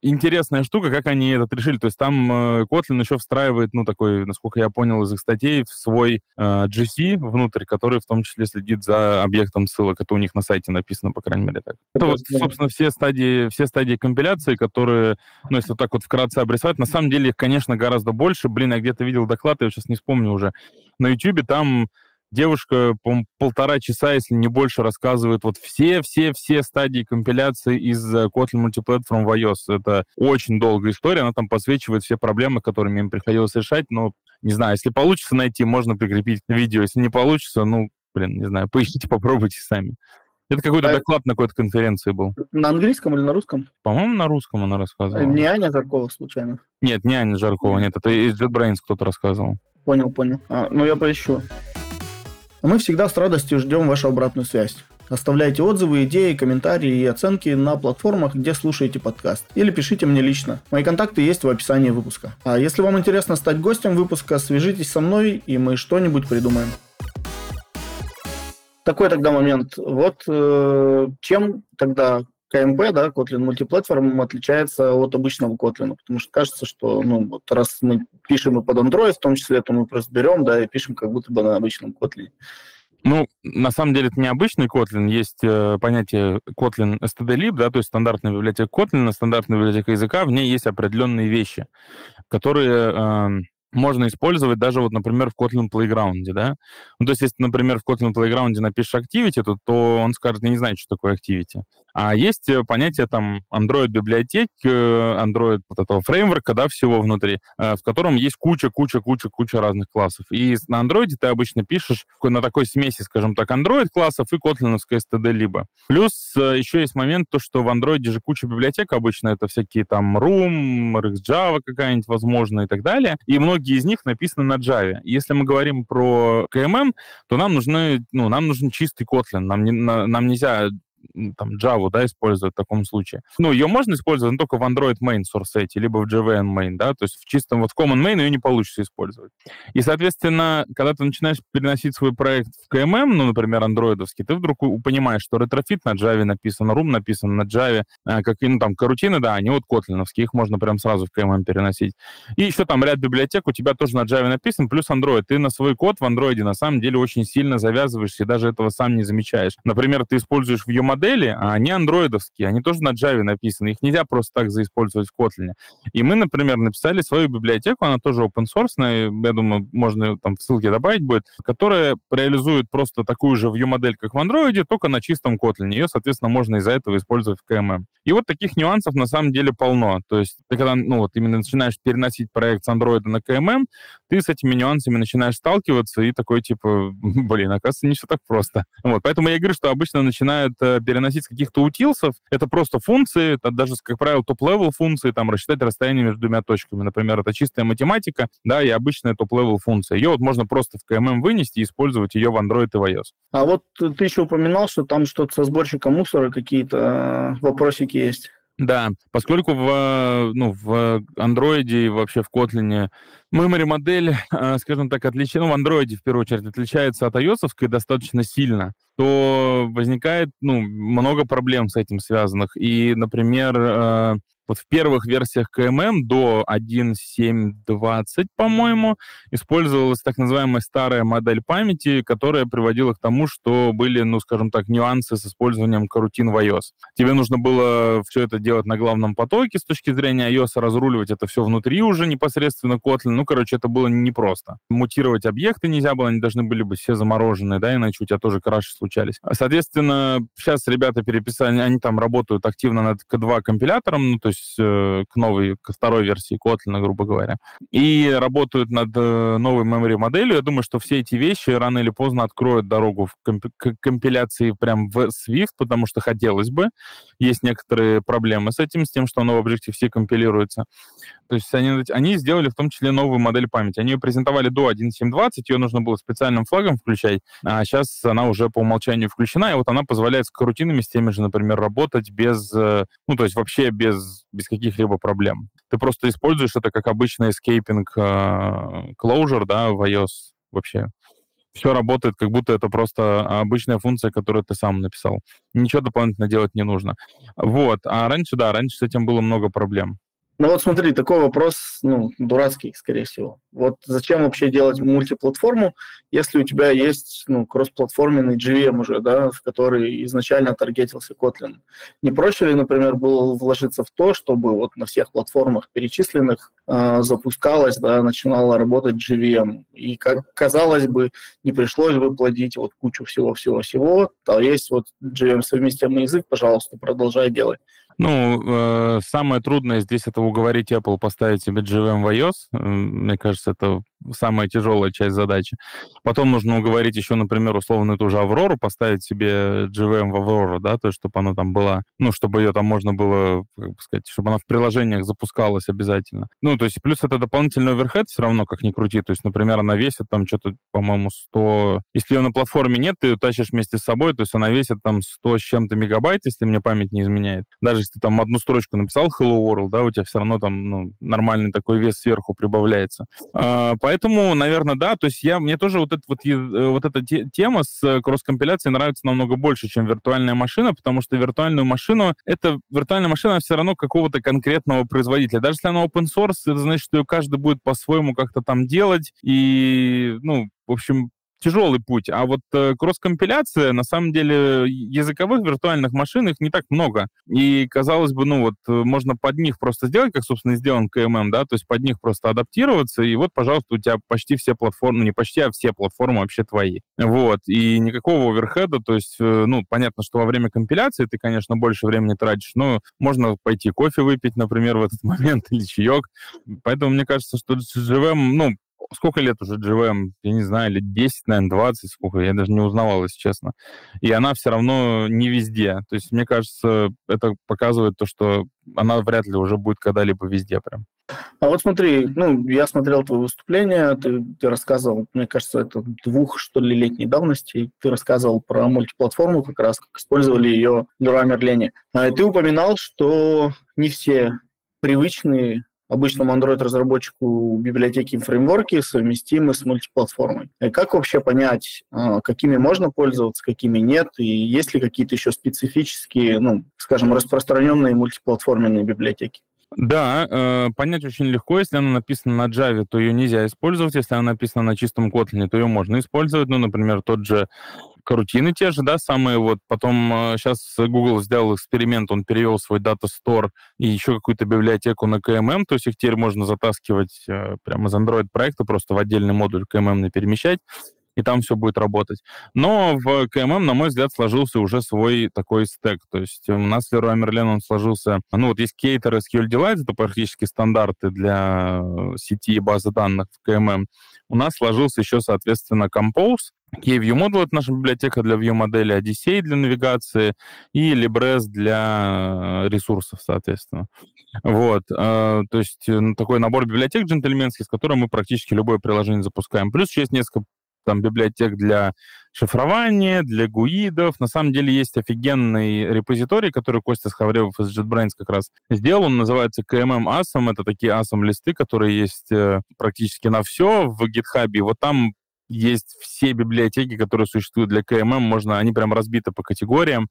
интересная штука, как они это решили. То есть там э, Kotlin еще встраивает, ну, такой, насколько я понял из их статей, в свой э, GC внутрь, который в том числе следит за объектом ссылок. Это у них на сайте написано, по крайней мере, так. Это вот, собственно, все стадии, все стадии компиляции, которые, ну, если вот так вот вкратце обрисовать, на самом деле их, конечно, гораздо больше. Блин, я где-то видел доклад, я сейчас не вспомню уже. На YouTube там девушка по полтора часа, если не больше, рассказывает вот все-все-все стадии компиляции из э, Kotlin Multiplatform в iOS. Это очень долгая история, она там подсвечивает все проблемы, которыми им приходилось решать, но не знаю, если получится найти, можно прикрепить видео. Если не получится, ну, блин, не знаю, <laughs> поищите, попробуйте сами. Это какой-то а... доклад на какой-то конференции был. На английском или на русском? По-моему, на русском она рассказывала. Не Аня Жаркова, случайно? Нет, не Аня Жаркова, нет, это из JetBrains кто-то рассказывал. Понял, понял. А, ну, я поищу. Мы всегда с радостью ждем вашу обратную связь. Оставляйте отзывы, идеи, комментарии и оценки на платформах, где слушаете подкаст. Или пишите мне лично. Мои контакты есть в описании выпуска. А если вам интересно стать гостем выпуска, свяжитесь со мной, и мы что-нибудь придумаем. Такой тогда момент. Вот э, чем тогда КМП, да, Kotlin мультиплатформ отличается от обычного Kotlin, потому что кажется, что, ну, вот раз мы пишем и под Android, в том числе, то мы просто берем, да, и пишем как будто бы на обычном Kotlin. Ну, на самом деле это не обычный Kotlin, есть э, понятие Kotlin stdlib, да, то есть стандартная библиотека Kotlin, стандартная библиотека языка, в ней есть определенные вещи, которые э, можно использовать даже, вот, например, в Kotlin Playground, да. Ну, то есть, если, например, в Kotlin Playground напишешь Activity, то, то он скажет, я не знаю, что такое Activity. А есть э, понятие там Android-библиотек, э, Android вот этого фреймворка, да, всего внутри, э, в котором есть куча-куча-куча-куча разных классов. И на Android ты обычно пишешь на такой смеси, скажем так, Android-классов и котлиновская std либо. Плюс еще есть момент, то, что в Android же куча библиотек обычно, это всякие там Room, RxJava какая-нибудь, возможно, и так далее. И многие из них написаны на Java. Если мы говорим про KMM, то нам нужны, ну, нам нужен чистый Kotlin. Нам, не, нам нельзя там Java, да, используют в таком случае. Ну, ее можно использовать но только в Android main source либо в JVM main, да, то есть в чистом вот в common main ее не получится использовать. И, соответственно, когда ты начинаешь переносить свой проект в KMM, ну, например, андроидовский, ты вдруг понимаешь, что Retrofit на Java написан, Room написан на Java, а, как, ну, там, корутины, да, они вот котлиновские, их можно прям сразу в KMM переносить. И еще там ряд библиотек у тебя тоже на Java написан, плюс Android. Ты на свой код в Android на самом деле очень сильно завязываешься и даже этого сам не замечаешь. Например, ты используешь view модели, а они андроидовские, они тоже на Java написаны. Их нельзя просто так заиспользовать в Kotlin. И мы, например, написали свою библиотеку, она тоже open source, я думаю, можно там в ссылке добавить будет, которая реализует просто такую же view модель, как в Android, только на чистом Kotlin. Ее, соответственно, можно из-за этого использовать в KMM. И вот таких нюансов на самом деле полно. То есть ты когда, ну вот именно начинаешь переносить проект с Android на KMM, ты с этими нюансами начинаешь сталкиваться и такой типа, <laughs> блин, оказывается, не все так просто. Вот, поэтому я говорю, что обычно начинают э, переносить с каких-то utils ов. Это просто функции, это даже, как правило, top-level функции, там, рассчитать расстояние между двумя точками. Например, это чистая математика, да, и обычная top-level функция. Ее вот можно просто в KMM вынести и использовать ее в Android и в iOS. А вот ты еще упоминал, что там что-то со сборщиком мусора какие-то э, вопросики есть. Да, поскольку в, ну, в Android и вообще в Kotlin memory модель, э, скажем так, отличается, ну, в Android в первую очередь отличается от iOS достаточно сильно, то возникает, ну, много проблем с этим связанных. И, например, э, вот в первых версиях КММ до 1.7.20, по-моему, использовалась так называемая старая модель памяти, которая приводила к тому, что были, ну, скажем так, нюансы с использованием карутин в iOS. Тебе нужно было все это делать на главном потоке с точки зрения iOS, разруливать это все внутри уже непосредственно Kotlin. Ну, короче, это было непросто. Мутировать объекты нельзя было, они должны были быть все замороженные, да, иначе у тебя тоже краши случались. Соответственно, сейчас ребята переписали, они там работают активно над K2 компилятором, ну, то есть есть э, к новой, к второй версии Kotlin, грубо говоря, и работают над э, новой memory моделью. Я думаю, что все эти вещи рано или поздно откроют дорогу в комп- к компиляции прям в Swift, потому что хотелось бы. Есть некоторые проблемы с этим, с тем, что оно в Objective-C компилируется. То есть они, они сделали в том числе новую модель памяти. Они ее презентовали до 1.7.20, ее нужно было специальным флагом включать, а сейчас она уже по умолчанию включена, и вот она позволяет с карутинами, с теми же, например, работать без, э, ну, то есть вообще без, без каких-либо проблем. Ты просто используешь это как обычный escaping uh, closure, да, в iOS вообще. Все работает, как будто это просто обычная функция, которую ты сам написал. Ничего дополнительно делать не нужно. Вот. А раньше, да, раньше с этим было много проблем. Ну вот смотри, такой вопрос, ну, дурацкий, скорее всего. Вот зачем вообще делать мультиплатформу, если у тебя есть, ну, кроссплатформенный GVM уже, да, в который изначально таргетился Kotlin? Не проще ли, например, было вложиться в то, чтобы вот на всех платформах перечисленных э, запускалось, да, начинала работать GVM? И, как казалось бы, не пришлось бы плодить вот кучу всего-всего-всего, а есть вот GVM совместимый язык, пожалуйста, продолжай делать. Ну, э, самое трудное здесь это уговорить Apple поставить себе GVM в iOS. Мне кажется, это самая тяжелая часть задачи. Потом нужно уговорить еще, например, условно ту же Аврору, поставить себе GVM в Аврору, да, то есть чтобы она там была, ну, чтобы ее там можно было, как бы сказать, чтобы она в приложениях запускалась обязательно. Ну, то есть плюс это дополнительный оверхед все равно, как ни крути. То есть, например, она весит там что-то, по-моему, 100... Если ее на платформе нет, ты ее тащишь вместе с собой, то есть она весит там 100 с чем-то мегабайт, если мне память не изменяет. Даже если ты там одну строчку написал Hello World, да, у тебя все равно там ну, нормальный такой вес сверху прибавляется. А, Поэтому, наверное, да. То есть я, мне тоже вот, это, вот, э, вот эта тема с э, кросс-компиляцией нравится намного больше, чем виртуальная машина, потому что виртуальную машину, это виртуальная машина все равно какого-то конкретного производителя. Даже если она open source, это значит, что ее каждый будет по-своему как-то там делать. И, ну, в общем, тяжелый путь. А вот э, кросс-компиляция, на самом деле, языковых виртуальных машин их не так много. И, казалось бы, ну вот, э, можно под них просто сделать, как, собственно, и сделан КММ, да, то есть под них просто адаптироваться, и вот, пожалуйста, у тебя почти все платформы, ну, не почти, а все платформы вообще твои. Вот, и никакого оверхеда, то есть, э, ну, понятно, что во время компиляции ты, конечно, больше времени тратишь, но можно пойти кофе выпить, например, в этот <laughs> момент, или чаек. Поэтому мне кажется, что живем, ну, сколько лет уже JVM, я не знаю, лет 10, наверное, 20, сколько, я даже не узнавал, если честно. И она все равно не везде. То есть, мне кажется, это показывает то, что она вряд ли уже будет когда-либо везде прям. А вот смотри, ну, я смотрел твое выступление, ты, ты рассказывал, мне кажется, это двух, что ли, летней давности, ты рассказывал про мультиплатформу как раз, как использовали ее Leroy Merlin. А ты упоминал, что не все привычные обычному Android-разработчику библиотеки и фреймворки совместимы с мультиплатформой. И как вообще понять, а, какими можно пользоваться, какими нет, и есть ли какие-то еще специфические, ну, скажем, распространенные мультиплатформенные библиотеки? Да, э, понять очень легко. Если она написана на Java, то ее нельзя использовать. Если она написана на чистом Kotlin, то ее можно использовать. Ну, например, тот же карутины те же, да, самые вот. Потом э, сейчас Google сделал эксперимент, он перевел свой Data Store и еще какую-то библиотеку на KMM, то есть их теперь можно затаскивать э, прямо из Android проекта, просто в отдельный модуль KMM перемещать и там все будет работать. Но в КММ, на мой взгляд, сложился уже свой такой стек. То есть у нас Leroy Merlin он сложился... Ну, вот есть Cater SQL Delight, это практически стандарты для сети и базы данных в КММ. У нас сложился еще, соответственно, Compose, KView Model — это наша библиотека для view-модели, Odyssey для навигации и Libres для ресурсов, соответственно. Вот, э, то есть такой набор библиотек джентльменских, с которым мы практически любое приложение запускаем. Плюс есть несколько там библиотек для шифрования, для гуидов. На самом деле есть офигенный репозиторий, который Костя Схавревов из JetBrains как раз сделал. Он называется KMM Awesome. Это такие Awesome листы, которые есть э, практически на все в GitHub. И вот там есть все библиотеки, которые существуют для КММ, можно, они прям разбиты по категориям,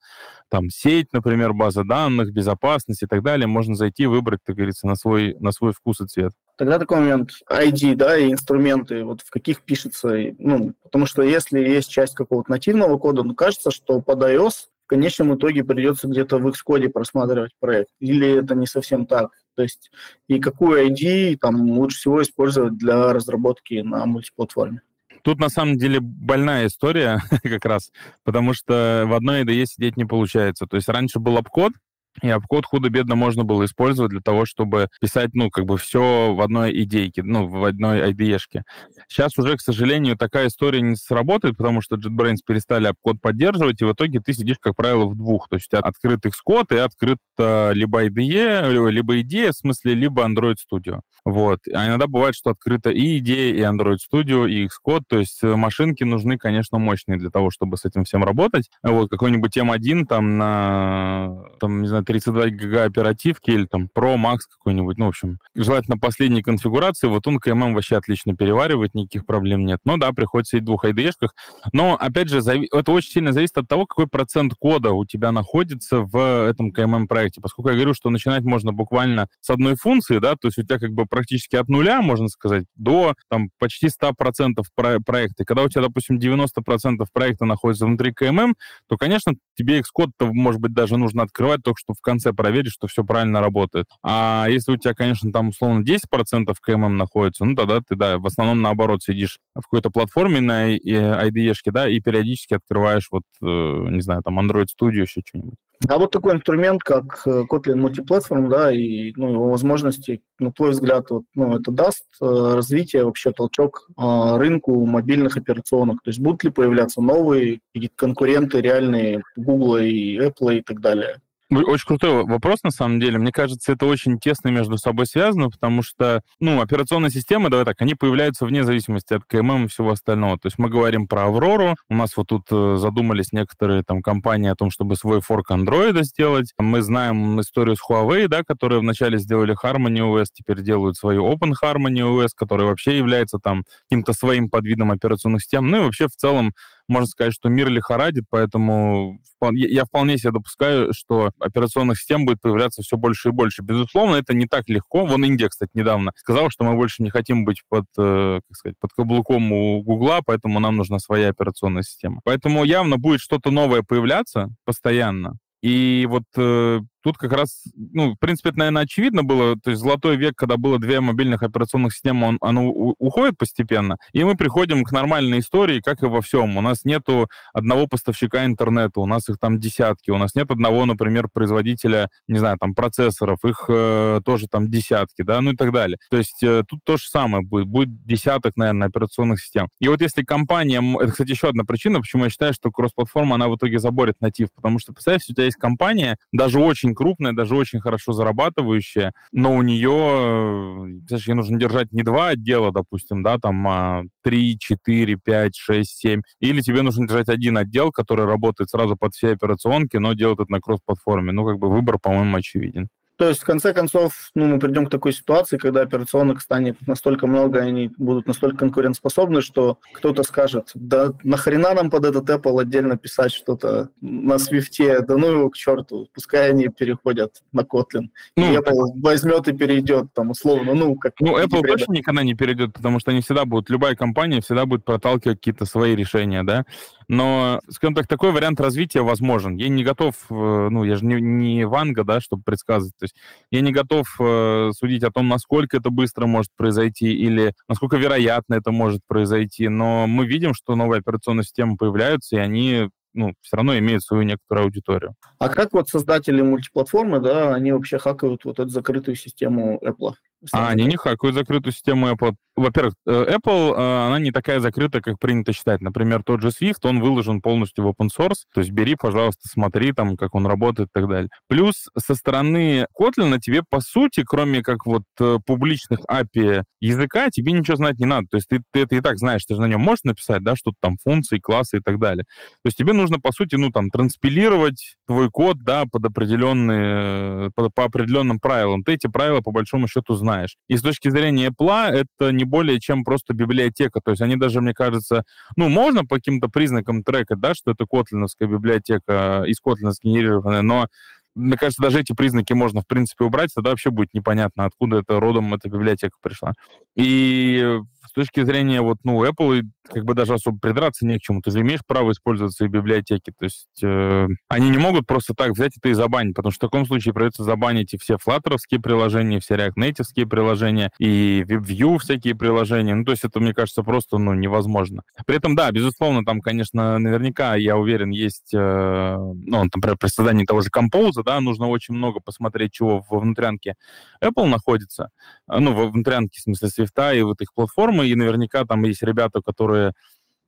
там сеть, например, база данных, безопасность и так далее, можно зайти и выбрать, как говорится, на свой, на свой вкус и цвет. Тогда такой момент, ID, да, и инструменты, вот в каких пишется, ну, потому что если есть часть какого-то нативного кода, ну, кажется, что под iOS в конечном итоге придется где-то в Xcode просматривать проект. Или это не совсем так? То есть и какую ID там лучше всего использовать для разработки на мультиплатформе? Тут на самом деле больная история <laughs> как раз, потому что в одной IDE сидеть не получается. То есть раньше был обкод, и обкод худо-бедно можно было использовать для того, чтобы писать, ну, как бы все в одной идейке, ну, в одной IDE-шке. Сейчас уже, к сожалению, такая история не сработает, потому что JetBrains перестали обкод поддерживать, и в итоге ты сидишь, как правило, в двух. То есть открыт Xcode и открыт либо IDE, либо IDE, в смысле, либо Android Studio. Вот. А иногда бывает, что открыто и IDE, и Android Studio, и Xcode. То есть э, машинки нужны, конечно, мощные для того, чтобы с этим всем работать. Вот какой-нибудь M1 там на, там, не знаю, 32 гига оперативки или там Pro Max какой-нибудь, ну, в общем, желательно последней конфигурации, вот он КММ вообще отлично переваривает, никаких проблем нет. Но да, приходится и двух IDE-шках. Но, опять же, зави... это очень сильно зависит от того, какой процент кода у тебя находится в этом КММ-проекте. Поскольку я говорю, что начинать можно буквально с одной функции, да, то есть у тебя как бы практически от нуля, можно сказать, до там почти 100% про проекта. Когда у тебя, допустим, 90% проекта находится внутри КММ, то, конечно, тебе Xcode, может быть, даже нужно открывать только что в конце проверить, что все правильно работает. А если у тебя, конечно, там условно 10% КММ находится, ну тогда ты, да, в основном наоборот сидишь в какой-то платформе на IDE, да, и периодически открываешь вот, э, не знаю, там Android Studio, еще что-нибудь. А вот такой инструмент, как э, Kotlin Multiplatform, да, и ну, его возможности, на твой взгляд, вот, ну, это даст э, развитие, вообще толчок рынку мобильных операционок? То есть будут ли появляться новые конкуренты реальные Google и Apple и так далее? Очень крутой вопрос, на самом деле. Мне кажется, это очень тесно между собой связано, потому что, ну, операционные системы, давай так, они появляются вне зависимости от КММ и всего остального. То есть мы говорим про Аврору, у нас вот тут э, задумались некоторые там компании о том, чтобы свой форк андроида сделать. Мы знаем историю с Huawei, да, которые вначале сделали Harmony OS, теперь делают свою Open Harmony OS, который вообще является там каким-то своим подвидом операционных систем. Ну и вообще в целом можно сказать, что мир лихорадит, поэтому я вполне себе допускаю, что операционных систем будет появляться все больше и больше. Безусловно, это не так легко. Вон Индия, кстати, недавно сказал, что мы больше не хотим быть под, э, как сказать, под каблуком у Гугла, поэтому нам нужна своя операционная система. Поэтому явно будет что-то новое появляться постоянно. И вот э, тут как раз, ну, в принципе, это, наверное, очевидно было. То есть золотой век, когда было две мобильных операционных системы, он, оно уходит постепенно. И мы приходим к нормальной истории, как и во всем. У нас нету одного поставщика интернета, у нас их там десятки. У нас нет одного, например, производителя, не знаю, там, процессоров. Их э, тоже там десятки, да, ну и так далее. То есть э, тут то же самое будет. Будет десяток, наверное, операционных систем. И вот если компания... Это, кстати, еще одна причина, почему я считаю, что кросс-платформа, она в итоге заборет натив. Потому что, представь, у тебя есть компания, даже очень крупная, даже очень хорошо зарабатывающая, но у нее, знаешь, ей нужно держать не два отдела, допустим, да, там а 3, 4, 5, 6, 7, или тебе нужно держать один отдел, который работает сразу под все операционки, но делает это на кросс-платформе. Ну, как бы выбор, по-моему, очевиден. То есть, в конце концов, ну, мы придем к такой ситуации, когда операционок станет настолько много, они будут настолько конкурентоспособны, что кто-то скажет, да нахрена нам под этот Apple отдельно писать что-то на Swift, да ну его к черту, пускай они переходят на Kotlin. Ну, и Apple возьмет и перейдет там условно, ну, как... Ну, Apple точно никогда не перейдет, потому что они всегда будут, любая компания всегда будет проталкивать какие-то свои решения, да, но, скажем так, такой вариант развития возможен. Я не готов, э, ну, я же не, не Ванга, да, чтобы предсказывать. То есть я не готов э, судить о том, насколько это быстро может произойти или насколько вероятно это может произойти. Но мы видим, что новые операционные системы появляются, и они ну, все равно имеют свою некоторую аудиторию. А как вот создатели мультиплатформы, да, они вообще хакают вот эту закрытую систему Apple? А, они не хакают закрытую систему Apple. Во-первых, э, Apple, э, она не такая закрытая, как принято считать. Например, тот же Swift, он выложен полностью в open source. То есть бери, пожалуйста, смотри, там, как он работает и так далее. Плюс со стороны Kotlin тебе, по сути, кроме как вот э, публичных API языка, тебе ничего знать не надо. То есть ты, ты это и так знаешь, ты же на нем можешь написать, да, что-то там функции, классы и так далее. То есть тебе нужно, по сути, ну, там, транспилировать твой код, да, под определенные, под, по определенным правилам. Ты эти правила, по большому счету, знаешь знаешь. И с точки зрения Apple это не более чем просто библиотека. То есть они даже, мне кажется, ну, можно по каким-то признакам трека, да, что это котлиновская библиотека, из Kotlin сгенерированная, но мне кажется, даже эти признаки можно, в принципе, убрать, тогда вообще будет непонятно, откуда это родом эта библиотека пришла. И с точки зрения вот, ну, Apple как бы даже особо придраться не к чему. Ты же имеешь право использовать свои библиотеки. То есть э, они не могут просто так взять это и забанить, потому что в таком случае придется забанить и все флаттеровские приложения, все React Native приложения, и WebView всякие приложения. Ну, то есть это, мне кажется, просто, ну, невозможно. При этом, да, безусловно, там, конечно, наверняка, я уверен, есть, э, ну, например, при создании того же Compose, да, нужно очень много посмотреть, чего во внутрянке Apple находится, ну, во внутрянке, в смысле, Swift и вот их платформы, и наверняка там есть ребята, которые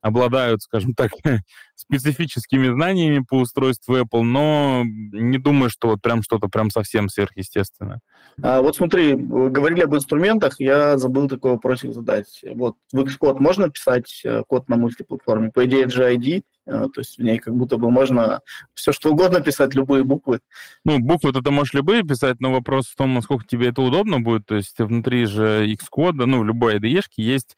обладают, скажем так, <laughs> специфическими знаниями по устройству Apple, но не думаю, что вот прям что-то прям совсем сверхъестественное. А, вот смотри, говорили об инструментах, я забыл такой вопросик задать. Вот в Xcode можно писать э, код на мультиплатформе? По идее, GID, э, то есть в ней как будто бы можно все что угодно писать, любые буквы. Ну, буквы ты можешь любые писать, но вопрос в том, насколько тебе это удобно будет. То есть внутри же Xcode, ну, в любой IDE есть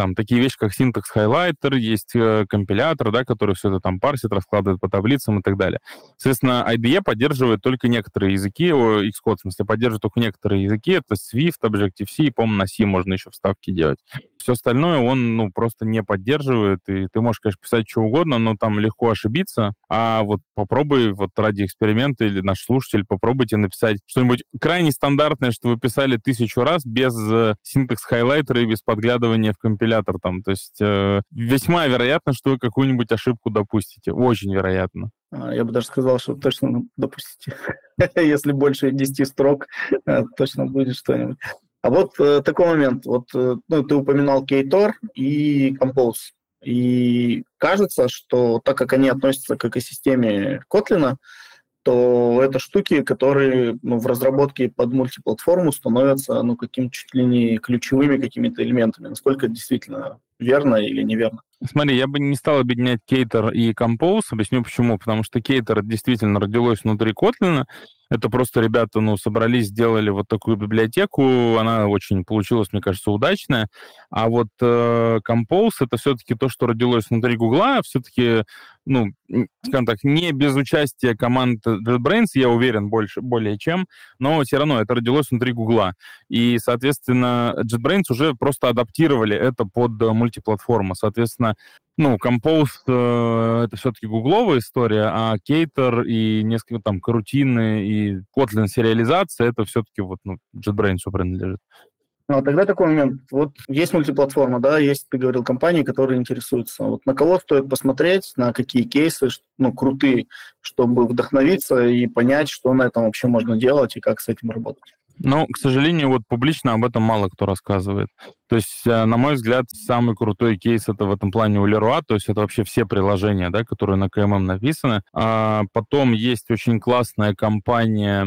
там такие вещи, как синтекс хайлайтер, есть э, компилятор, да, который все это там парсит, раскладывает по таблицам и так далее. Соответственно, IDE поддерживает только некоторые языки, Xcode, в смысле, поддерживает только некоторые языки, это Swift, Objective-C, и, по-моему, на C можно еще вставки делать. Все остальное он, ну, просто не поддерживает, и ты можешь, конечно, писать что угодно, но там легко ошибиться, а вот попробуй вот ради эксперимента или наш слушатель, попробуйте написать что-нибудь крайне стандартное, что вы писали тысячу раз без э, синтекс хайлайтера и без подглядывания в компилятор там. То есть э, весьма вероятно, что вы какую-нибудь ошибку допустите. Очень вероятно. А, я бы даже сказал, что точно допустите. <laughs> Если больше 10 строк, э, точно будет что-нибудь. А вот э, такой момент. Вот э, ну, ты упоминал Ktor и Compose. И кажется, что так как они относятся к экосистеме Kotlin, то это штуки, которые ну, в разработке под мультиплатформу становятся ну, каким чуть ли не ключевыми какими-то элементами. Насколько это действительно верно или неверно? Смотри, я бы не стал объединять Кейтер и Compose. Объясню почему. Потому что Кейтер действительно родилось внутри Kotlin. Это просто ребята, ну, собрались, сделали вот такую библиотеку. Она очень получилась, мне кажется, удачная. А вот э, Compose — это все-таки то, что родилось внутри Гугла. Все-таки ну, скажем так, не без участия команд JetBrains, я уверен, больше, более чем, но все равно это родилось внутри Гугла. И, соответственно, JetBrains уже просто адаптировали это под мультиплатформу. Соответственно, ну, Compose э, это все-таки гугловая история, а Кейтер и несколько там карутины и Kotlin сериализация это все-таки вот ну, JetBrains принадлежит. Ну, а тогда такой момент. Вот есть мультиплатформа, да, есть, ты говорил, компании, которые интересуются. Вот на кого стоит посмотреть, на какие кейсы, ну, крутые, чтобы вдохновиться и понять, что на этом вообще можно делать и как с этим работать. Ну, к сожалению, вот публично об этом мало кто рассказывает. То есть, э, на мой взгляд, самый крутой кейс это в этом плане у Leroy, то есть это вообще все приложения, да, которые на КММ написаны. А потом есть очень классная компания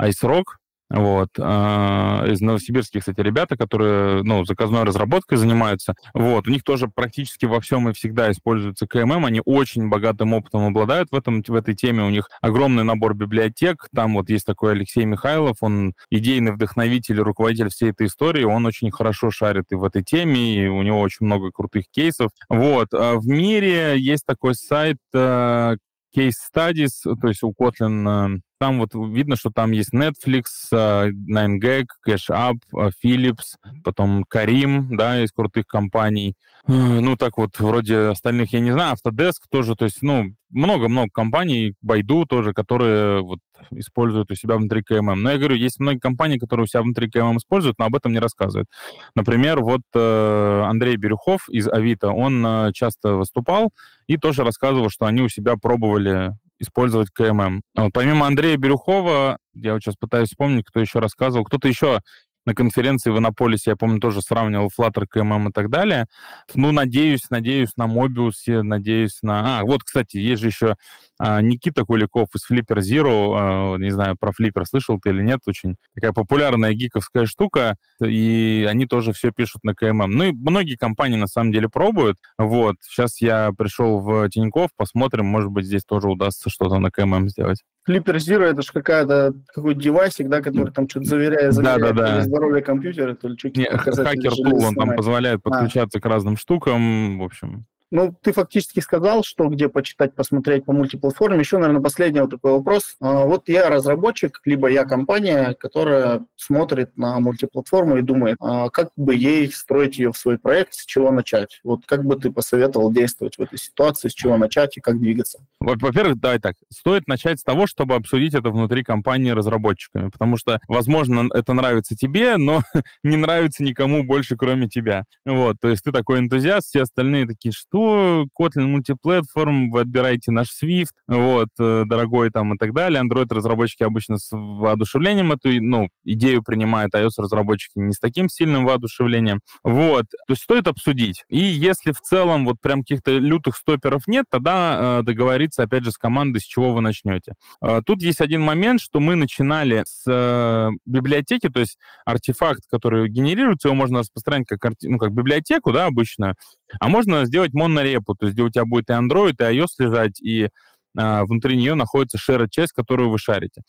IceRock, вот. А, из новосибирских, кстати, ребята, которые, ну, заказной разработкой занимаются. Вот. У них тоже практически во всем и всегда используется КММ. Они очень богатым опытом обладают в, этом, в этой теме. У них огромный набор библиотек. Там вот есть такой Алексей Михайлов. Он идейный вдохновитель, руководитель всей этой истории. Он очень хорошо шарит и в этой теме, и у него очень много крутых кейсов. Вот. А в мире есть такой сайт э, Case Studies, то есть у Kotlin там вот видно, что там есть Netflix, 9gag, CashUp, Philips, потом Karim, да, из крутых компаний. Ну, так вот, вроде остальных я не знаю. Autodesk тоже, то есть, ну, много-много компаний, Байду тоже, которые вот используют у себя внутри КММ. Но я говорю, есть многие компании, которые у себя внутри КММ используют, но об этом не рассказывают. Например, вот э, Андрей Бирюхов из Авито, он э, часто выступал и тоже рассказывал, что они у себя пробовали использовать КММ. Вот, помимо Андрея Бирюхова, я вот сейчас пытаюсь вспомнить, кто еще рассказывал, кто-то еще на конференции в Иннополисе, я помню, тоже сравнивал Flutter, KMM и так далее. Ну, надеюсь, надеюсь на Mobius, надеюсь на... А, вот, кстати, есть же еще Никита Куликов из Flipper Zero, а, не знаю, про Flipper слышал ты или нет, очень такая популярная гиковская штука, и они тоже все пишут на KMM. Ну, и многие компании, на самом деле, пробуют. Вот, сейчас я пришел в Тиньков, посмотрим, может быть, здесь тоже удастся что-то на KMM сделать. Flipper Zero это же какая-то какой-то девайсик, да, который там что-то заверяет, заверяет да, да, да. здоровье компьютера, то ли что-то. Хакер тул, он там позволяет а. подключаться а. к разным штукам, в общем. Ну, ты фактически сказал, что где почитать, посмотреть по мультиплатформе. Еще, наверное, последний вот такой вопрос. А, вот я разработчик, либо я компания, которая смотрит на мультиплатформу и думает, а как бы ей строить ее в свой проект, с чего начать. Вот как бы ты посоветовал действовать в этой ситуации, с чего начать и как двигаться? Во-первых, давай так. Стоит начать с того, чтобы обсудить это внутри компании разработчиками, потому что, возможно, это нравится тебе, но <laughs> не нравится никому больше, кроме тебя. Вот, то есть ты такой энтузиаст, все остальные такие, что что Kotlin мультиплатформ, вы отбираете наш Swift, вот, э, дорогой там и так далее. Android-разработчики обычно с воодушевлением эту ну, идею принимают, а iOS-разработчики не с таким сильным воодушевлением. Вот, то есть стоит обсудить. И если в целом вот прям каких-то лютых стоперов нет, тогда э, договориться, опять же, с командой, с чего вы начнете. Э, тут есть один момент, что мы начинали с э, библиотеки, то есть артефакт, который генерируется, его можно распространять как, ну, как библиотеку, да, обычно, а можно сделать монорепу, то есть где у тебя будет и Android, и iOS лежать, и а, внутри нее находится шера часть, которую вы шарите.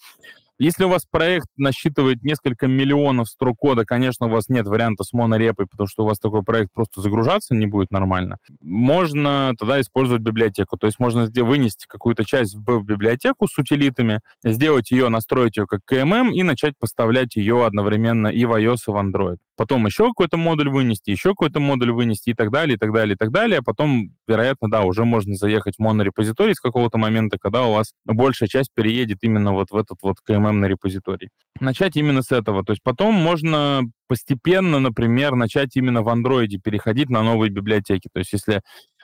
Если у вас проект насчитывает несколько миллионов строк кода, конечно, у вас нет варианта с монорепой, потому что у вас такой проект просто загружаться не будет нормально. Можно тогда использовать библиотеку. То есть можно вынести какую-то часть в библиотеку с утилитами, сделать ее, настроить ее как KMM и начать поставлять ее одновременно и в iOS, и в Android потом еще какой-то модуль вынести, еще какой-то модуль вынести и так далее, и так далее, и так далее. А потом, вероятно, да, уже можно заехать в монорепозиторий с какого-то момента, когда у вас большая часть переедет именно вот в этот вот KMM монорепозиторий. Начать именно с этого. То есть потом можно постепенно, например, начать именно в андроиде переходить на новые библиотеки. То есть если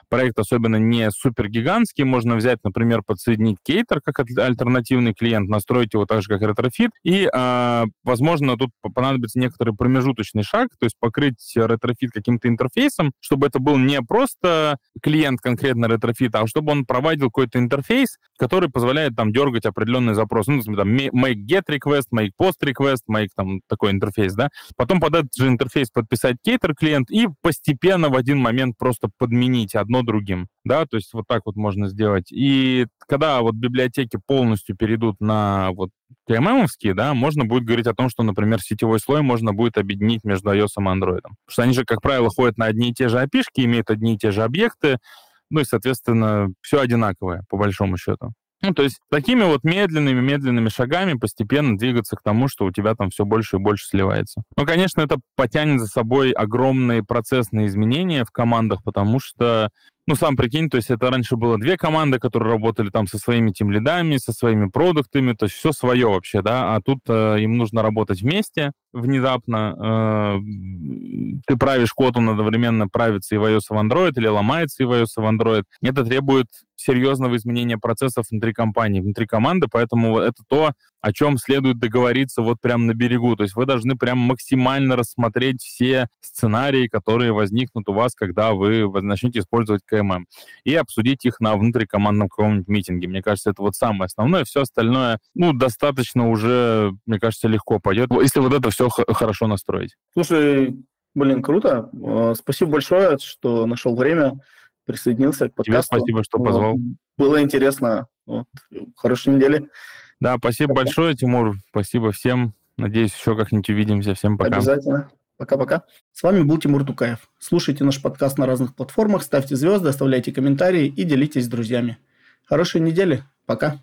проект особенно не супер гигантский, можно взять, например, подсоединить Ktor как альтернативный клиент, настроить его так же, как Retrofit, и, э, возможно, тут понадобится некоторый промежуточный шаг, то есть покрыть Retrofit каким-то интерфейсом, чтобы это был не просто клиент конкретно Retrofit а, а чтобы он проводил какой-то интерфейс, который позволяет там дергать определенный запрос. Ну, там, make get request, make post request, make там такой интерфейс, да. Потом под этот же интерфейс подписать кейтер клиент и постепенно в один момент просто подменить одно другим, да, то есть вот так вот можно сделать. И когда вот библиотеки полностью перейдут на вот TMM-овские, да, можно будет говорить о том, что, например, сетевой слой можно будет объединить между iOS и Android. Потому что они же, как правило, ходят на одни и те же api имеют одни и те же объекты, ну и, соответственно, все одинаковое, по большому счету. Ну, то есть такими вот медленными-медленными шагами постепенно двигаться к тому, что у тебя там все больше и больше сливается. Ну, конечно, это потянет за собой огромные процессные изменения в командах, потому что ну, сам прикинь, то есть это раньше было две команды, которые работали там со своими тем лидами, со своими продуктами, то есть все свое вообще, да, а тут э, им нужно работать вместе внезапно. Э, ты правишь код, он одновременно правится и в iOS, и в Android, или ломается и в iOS, и в Android. Это требует серьезного изменения процессов внутри компании, внутри команды, поэтому это то, о чем следует договориться вот прямо на берегу. То есть вы должны прям максимально рассмотреть все сценарии, которые возникнут у вас, когда вы начнете использовать КММ, и обсудить их на внутрикомандном каком-нибудь митинге. Мне кажется, это вот самое основное. Все остальное, ну, достаточно уже, мне кажется, легко пойдет, если вот это все хорошо настроить. Слушай, блин, круто. Э, спасибо большое, что нашел время, присоединился к подкасту. Тебе спасибо, что позвал. Было интересно. Вот. Хорошей недели. Да, спасибо пока. большое, Тимур. Спасибо всем. Надеюсь, еще как-нибудь увидимся. Всем пока. Обязательно. Пока-пока. С вами был Тимур Тукаев. Слушайте наш подкаст на разных платформах, ставьте звезды, оставляйте комментарии и делитесь с друзьями. Хорошей недели. Пока.